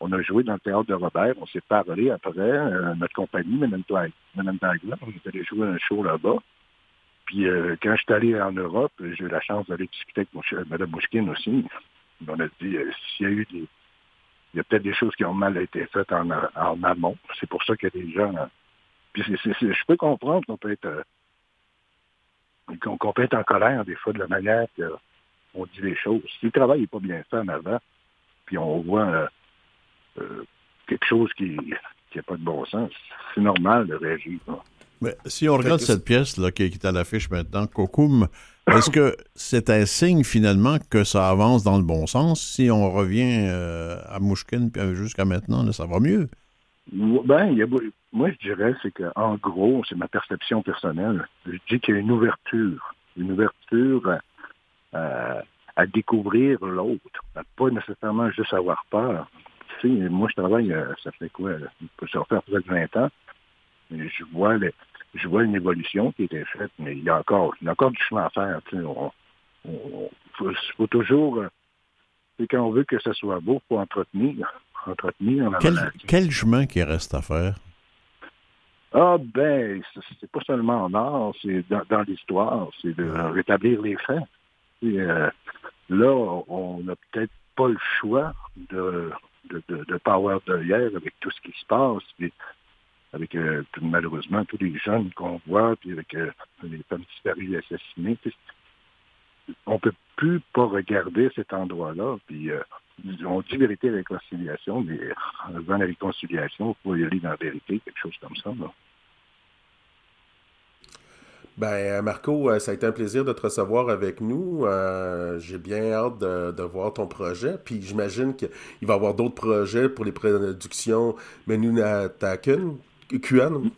On a joué dans le théâtre de Robert, on s'est parlé après, euh, notre compagnie, Mme Dagla, on est allé jouer un show là-bas. Puis euh, quand je suis allé en Europe, j'ai eu la chance d'aller discuter avec Mme Mouchkine aussi on a dit, euh, s'il y a eu des... Il y a peut-être des choses qui ont mal été faites en, amont. C'est pour ça qu'il y a des gens... Puis je peux comprendre qu'on peut être... Euh, qu'on peut être en colère des fois de la manière qu'on dit les choses. Si le travail n'est pas bien fait en avant, puis on voit euh, quelque chose qui n'a pas de bon sens, c'est normal de réagir. Mais si on regarde cette pièce là, qui est à l'affiche maintenant, Kokoum, <coughs> est-ce que c'est un signe finalement que ça avance dans le bon sens? Si on revient euh, à Mouchkin jusqu'à maintenant, ça va mieux? Ben, il y a, moi je dirais c'est qu'en gros, c'est ma perception personnelle. Je dis qu'il y a une ouverture, une ouverture à, découvrir l'autre, pas nécessairement juste avoir peur. Tu sais, moi je travaille, euh, ça fait quoi? Ça faire peut-être 20 ans. Je vois les, je vois une évolution qui a été faite, mais il y a encore, il y a encore du chemin à faire. Il faut, toujours, euh, quand on veut que ça soit beau, il faut entretenir. Entretenir quel, chemin qui reste à faire? Ah ben, c'est pas seulement en art, c'est dans, l'histoire, c'est de rétablir les faits. Euh, là, on n'a peut-être pas le choix de de, de, de pas avoir avec tout ce qui se passe avec euh, malheureusement tous les jeunes qu'on voit, puis avec euh, les femmes disparues assassinées. On ne peut plus pas regarder cet endroit-là. Puis euh, on dit vérité et réconciliation, mais dans la réconciliation, il faut y aller dans la vérité, quelque chose comme ça. Ben, Marco, ça a été un plaisir de te recevoir avec nous. J'ai bien hâte de, voir ton projet. Puis j'imagine qu'il va y avoir d'autres projets pour les productions Menuna Taken. QN.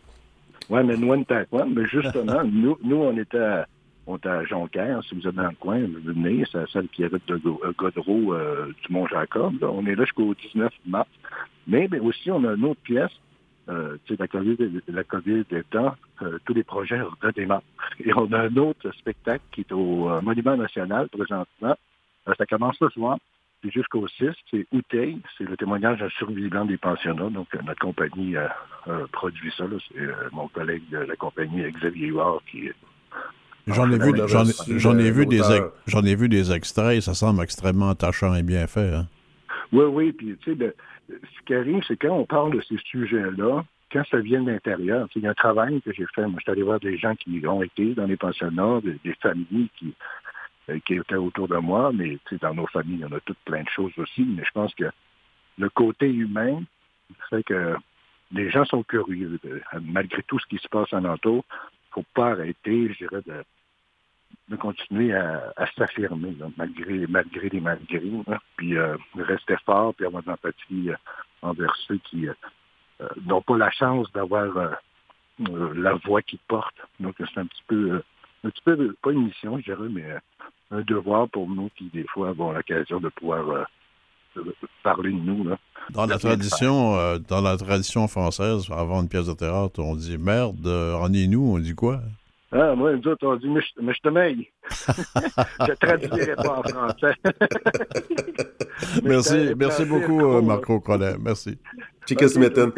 Oui, mais nous, on était à quoi? Mais justement, <laughs> nous, nous, on était à, on était à Jonquière. Si vous êtes dans le coin, venez. C'est la salle Pierrette de euh, Godreau euh, du Mont-Jacob. On est là jusqu'au 19 mars. Mais, mais aussi, on a une autre pièce. Euh, la COVID, la COVID étant, euh, tous les projets redémarrent. Et on a un autre spectacle qui est au euh, Monument National présentement. ça commence ce soir jusqu'au 6, c'est Outeil, c'est le témoignage d'un survivant des pensionnats. Donc, euh, notre compagnie produit ça. C'est euh, mon collègue de la compagnie, Xavier Huard, qui J'en ai, vu, j'en, ai vu des j'en ai vu des extraits, ça semble extrêmement attachant et bien fait. Hein. Oui, oui, puis tu sais, ce qui arrive, c'est quand on parle de ces sujets-là, quand ça vient de l'intérieur, il y a un travail que j'ai fait. Moi, je suis allé voir des gens qui ont été dans les pensionnats, des familles qui, euh, qui étaient autour de moi, mais dans nos familles, il y en a toutes plein de choses aussi. Mais je pense que le côté humain fait que les gens sont curieux. malgré tout ce qui se passe en ne faut pas arrêter, je dirais, de, continuer à, s'affirmer, malgré, malgré les malgré. puis euh, rester fort, puis avoir de l'empathie euh, envers ceux qui n'ont pas la chance d'avoir la voix qui porte. Donc c'est un petit peu, un petit peu, pas une mission, je dirais, mais un devoir pour nous qui, des fois, avons l'occasion de pouvoir euh, parler de nous. Là. Dans la tradition, euh, dans la tradition française, avant une pièce de théâtre, on dit merde, euh, en est nous, on dit quoi? Ah, moi, nous autres, on dit, mais <laughs> je, te maille. je ne traduirai pas en français. <laughs> merci, merci beaucoup, Marco Collet. Merci. Chicken Smitten.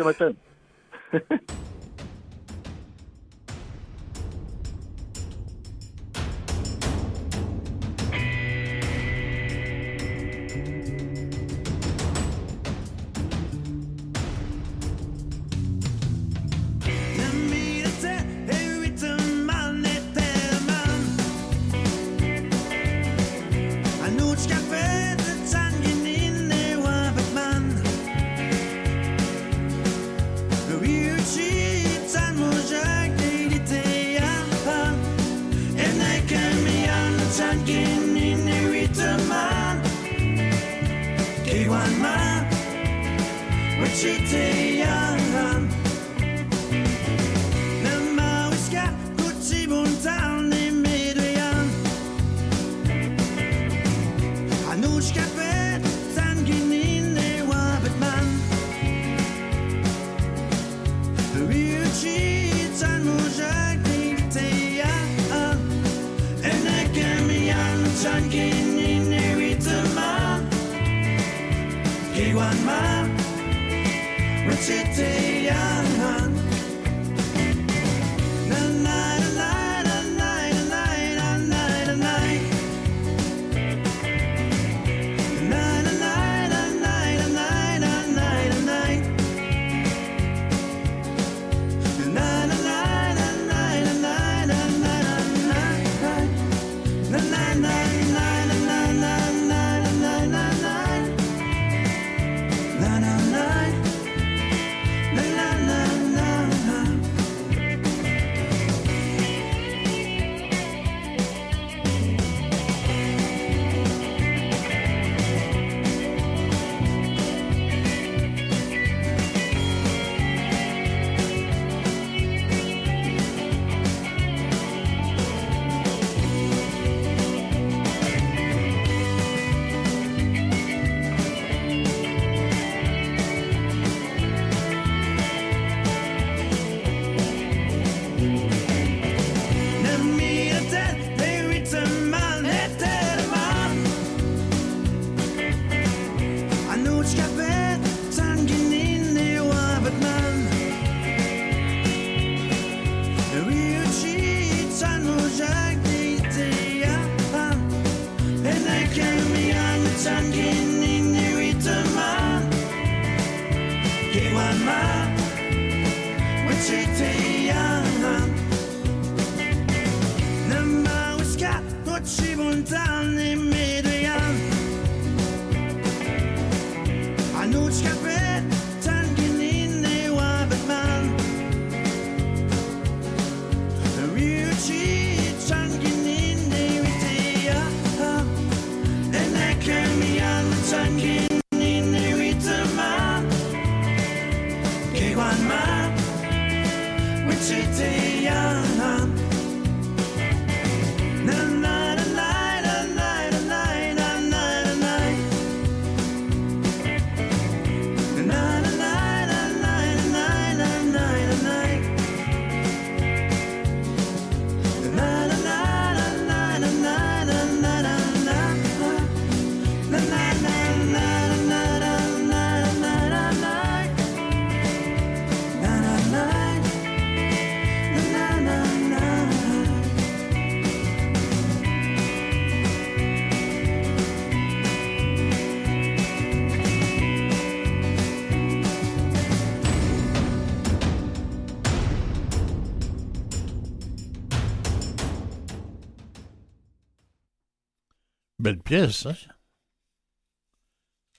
Belle pièce, hein?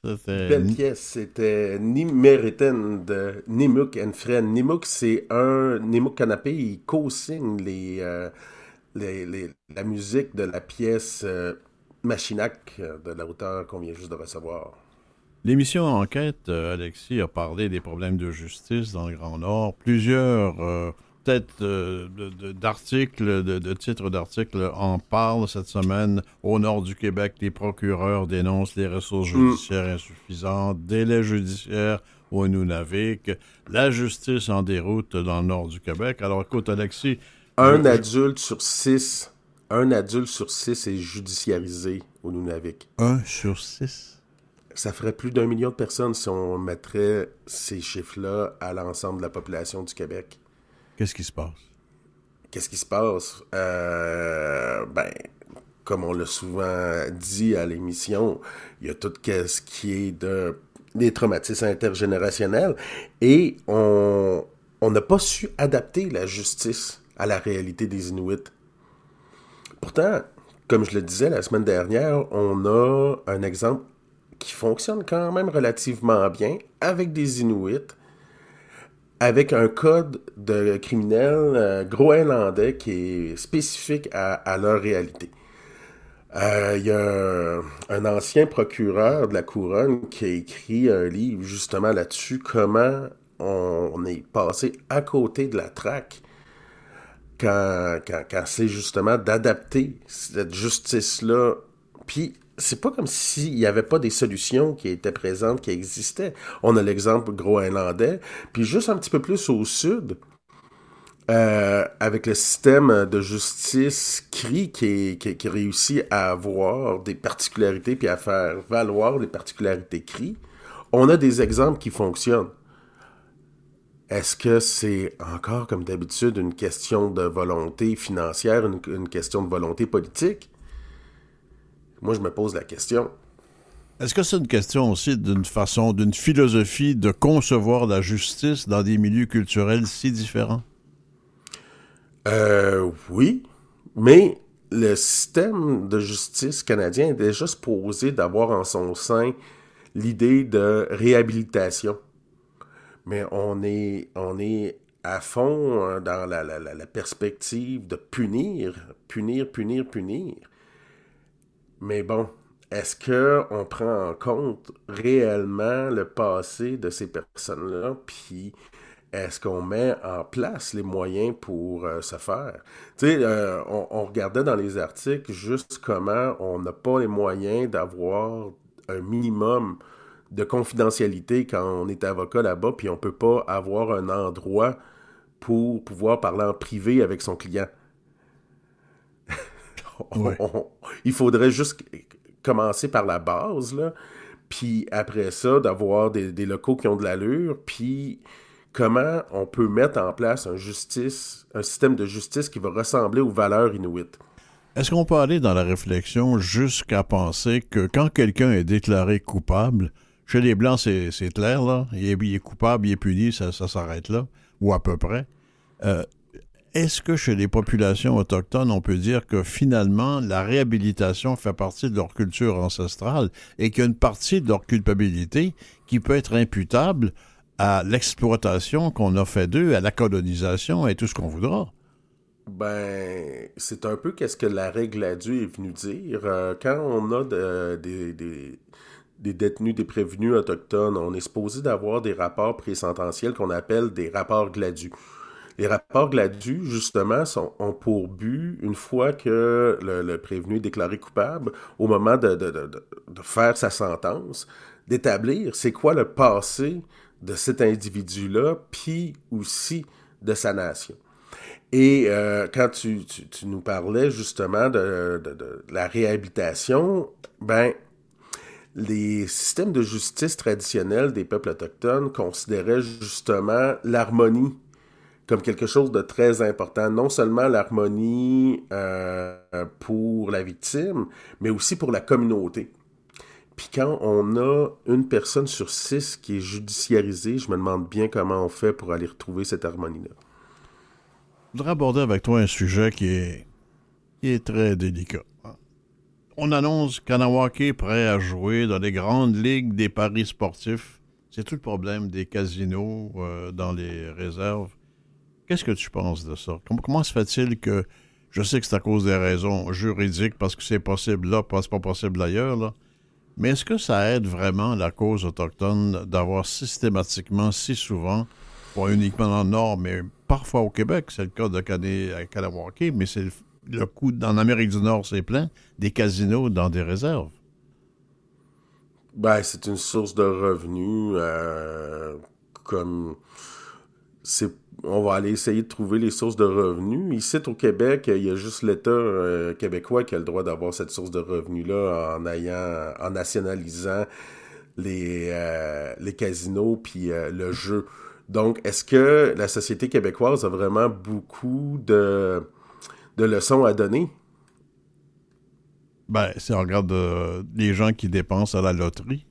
C'était Belle pièce, c'était Nimmeriten de Nimuk and Friend. Nimuk, c'est un. Nimuk Canapé, il co-signe les, euh, les- les- la musique de la pièce euh, Machinac euh, de l'auteur qu'on vient juste de recevoir. L'émission Enquête, euh, Alexis a parlé des problèmes de justice dans le Grand Nord. Plusieurs euh, d'articles, de, de titres d'articles en parlent cette semaine. Au nord du Québec, les procureurs dénoncent les ressources Mm. judiciaires insuffisantes, délais judiciaires au Nunavik, la justice en déroute dans le nord du Québec. Alors écoute, Alexis, Un je- adulte sur six. Un adulte sur six est judiciarisé au Nunavik. un sur six? Ça ferait plus d'un million de personnes si on mettrait ces chiffres-là à l'ensemble de la population du Québec. Qu'est-ce qui se passe? Qu'est-ce qui se passe? Euh, ben, comme on l'a souvent dit à l'émission, il y a tout ce qui est de des traumatismes intergénérationnels et on n'a pas su adapter la justice à la réalité des Inuits. Pourtant, comme je le disais la semaine dernière, on a un exemple qui fonctionne quand même relativement bien avec des Inuits, avec un code de criminel euh, groenlandais qui est spécifique à, leur réalité. Euh, Il y a un, ancien procureur de la couronne qui a écrit un livre justement là-dessus, comment on, on est passé à côté de la traque quand, quand, quand c'est justement d'adapter cette justice-là. Puis c'est pas comme s'il n'y avait pas des solutions qui étaient présentes, qui existaient. On a l'exemple groenlandais, puis juste un petit peu plus au sud, euh, avec le système de justice CRI qui, réussit à avoir des particularités puis à faire valoir les particularités CRI, on a des exemples qui fonctionnent. Est-ce que c'est encore, comme d'habitude, une question de volonté financière, une question de volonté politique? Moi, je me pose la question. Est-ce que c'est une question aussi d'une façon, d'une philosophie de concevoir la justice dans des milieux culturels si différents? Euh, oui, mais le système de justice canadien est déjà supposé d'avoir en son sein l'idée de réhabilitation. Mais on est, on est à fond hein, dans la, la, la, la perspective de punir, punir, punir, punir. Mais bon, est-ce que on prend en compte réellement le passé de ces personnes-là, puis est-ce qu'on met en place les moyens pour euh, se faire? Tu sais, euh, on, on regardait dans les articles juste comment on n'a pas les moyens d'avoir un minimum de confidentialité quand on est avocat là-bas, puis on peut pas avoir un endroit pour pouvoir parler en privé avec son client. Ouais. <laughs> Il faudrait juste commencer par la base, là, puis après ça, d'avoir des, des locaux qui ont de l'allure, puis comment on peut mettre en place un justice, un système de justice qui va ressembler aux valeurs inuites. Est-ce qu'on peut aller dans la réflexion jusqu'à penser que quand quelqu'un est déclaré coupable, chez les Blancs, c'est c'est clair, là, il est, il est coupable, il est puni, ça, ça s'arrête là, ou à peu près. Euh, Est-ce que chez les populations autochtones, on peut dire que finalement, la réhabilitation fait partie de leur culture ancestrale et qu'il y a une partie de leur culpabilité qui peut être imputable à l'exploitation qu'on a fait d'eux, à la colonisation et tout ce qu'on voudra? Ben, c'est un peu qu'est-ce que la règle Dieu est venue dire. Euh, quand on a de- des, des, des détenus, des prévenus autochtones, on est supposé d'avoir des rapports présententiels qu'on appelle des rapports gladus. Les rapports gladus, justement, sont, ont pour but, une fois que le, prévenu est déclaré coupable, au moment de, de, de, de- faire sa sentence, d'établir c'est quoi le passé de cet individu-là, puis aussi de sa nation. Et euh, quand tu, tu, tu nous parlais justement de, de, de la réhabilitation, ben, les systèmes de justice traditionnels des peuples autochtones considéraient justement l'harmonie comme quelque chose de très important. Non seulement l'harmonie euh, pour la victime, mais aussi pour la communauté. Puis quand on a une personne sur six qui est judiciarisée, je me demande bien comment on fait pour aller retrouver cette harmonie-là. Je voudrais aborder avec toi un sujet qui est, qui est très délicat. On annonce Kanawake prêt à jouer dans les grandes ligues des paris sportifs. C'est tout le problème des casinos euh, dans les réserves? Qu'est-ce que tu penses de ça? Comment, se fait-il que, je sais que c'est à cause des raisons juridiques, parce que c'est possible là, parce que pas possible ailleurs, là, mais est-ce que ça aide vraiment la cause autochtone d'avoir systématiquement, si souvent, pas uniquement dans le Nord, mais parfois au Québec, c'est le cas de à Kanawake, mais c'est le, le coup, en Amérique du Nord, c'est plein, des casinos dans des réserves? Ben, c'est une source de revenus euh, comme c'est on va aller essayer de trouver les sources de revenus. Ici au Québec, il y a juste l'État euh, québécois qui a le droit d'avoir cette source de revenus-là en ayant en nationalisant les, euh, casinos puis euh, le jeu. Donc, est-ce que la société québécoise a vraiment beaucoup de, de leçons à donner? Ben, si on regarde les gens qui dépensent à la loterie,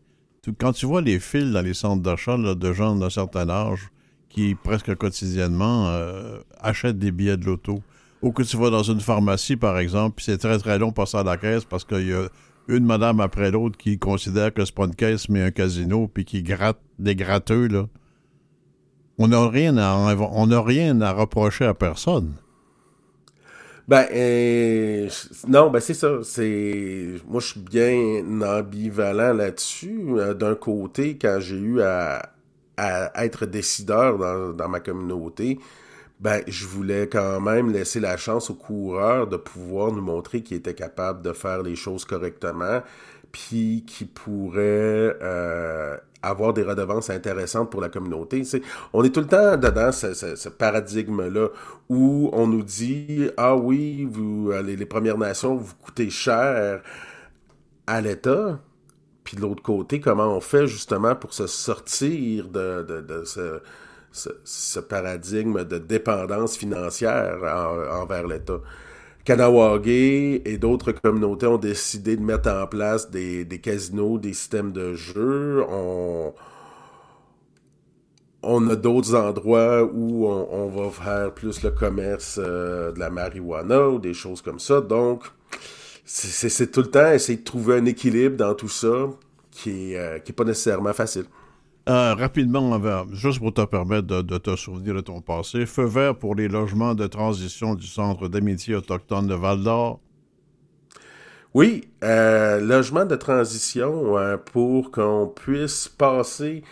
quand tu vois les files dans les centres d'achat de gens d'un certain âge qui, presque quotidiennement, euh, achètent des billets de loto, ou que tu vas dans une pharmacie, par exemple, puis c'est très très long passer à la caisse parce qu'il y a une madame après l'autre qui considère que c'est pas une caisse mais un casino, puis qui gratte des gratteux, là. On n'a rien, à, on n'a rien à reprocher à personne. Ben, euh, non, ben c'est ça. C'est Moi, je suis bien ambivalent là-dessus. Euh, D'un côté, quand j'ai eu à, à être décideur dans, ma communauté, ben, je voulais quand même laisser la chance aux coureurs de pouvoir nous montrer qu'ils étaient capables de faire les choses correctement, puis qu'ils pourraient euh, avoir des redevances intéressantes pour la communauté. On est tout le temps dedans ce, paradigme-là où on nous dit Ah oui, vous, les Premières Nations, vous coûtez cher à l'État. Puis de l'autre côté, comment on fait justement pour se sortir de, de- ce, ce- paradigme de dépendance financière en- envers l'État? Kanawagé et d'autres communautés ont décidé de mettre en place des, des casinos, des systèmes de jeu. On, on a d'autres endroits où on, on va faire plus le commerce euh, de la marijuana ou des choses comme ça. Donc, c'est- tout le temps essayer de trouver un équilibre dans tout ça qui est, euh, qui est pas nécessairement facile. Euh, rapidement, juste pour te permettre de, de te souvenir de ton passé, feu vert pour les logements de transition du Centre d'amitié autochtone de Val-d'Or. Oui, euh, logement de transition euh, pour qu'on puisse passer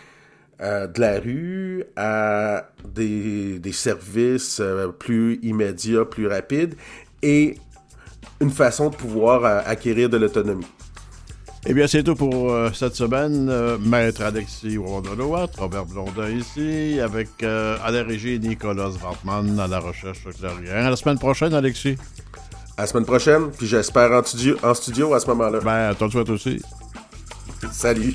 euh, de la rue à des, des services euh, plus immédiats, plus rapides et une façon de pouvoir euh, acquérir de l'autonomie. Eh bien, c'est tout pour euh, cette semaine. Euh, Maître Alexis Wondolowat, Robert Blondin ici, avec euh, à la régie Nicolas Wartman à la recherche clairière. À la semaine prochaine, Alexis. À la semaine prochaine, puis j'espère en studio, en studio à ce moment-là. Ben, toi, tu souhaite aussi. Salut!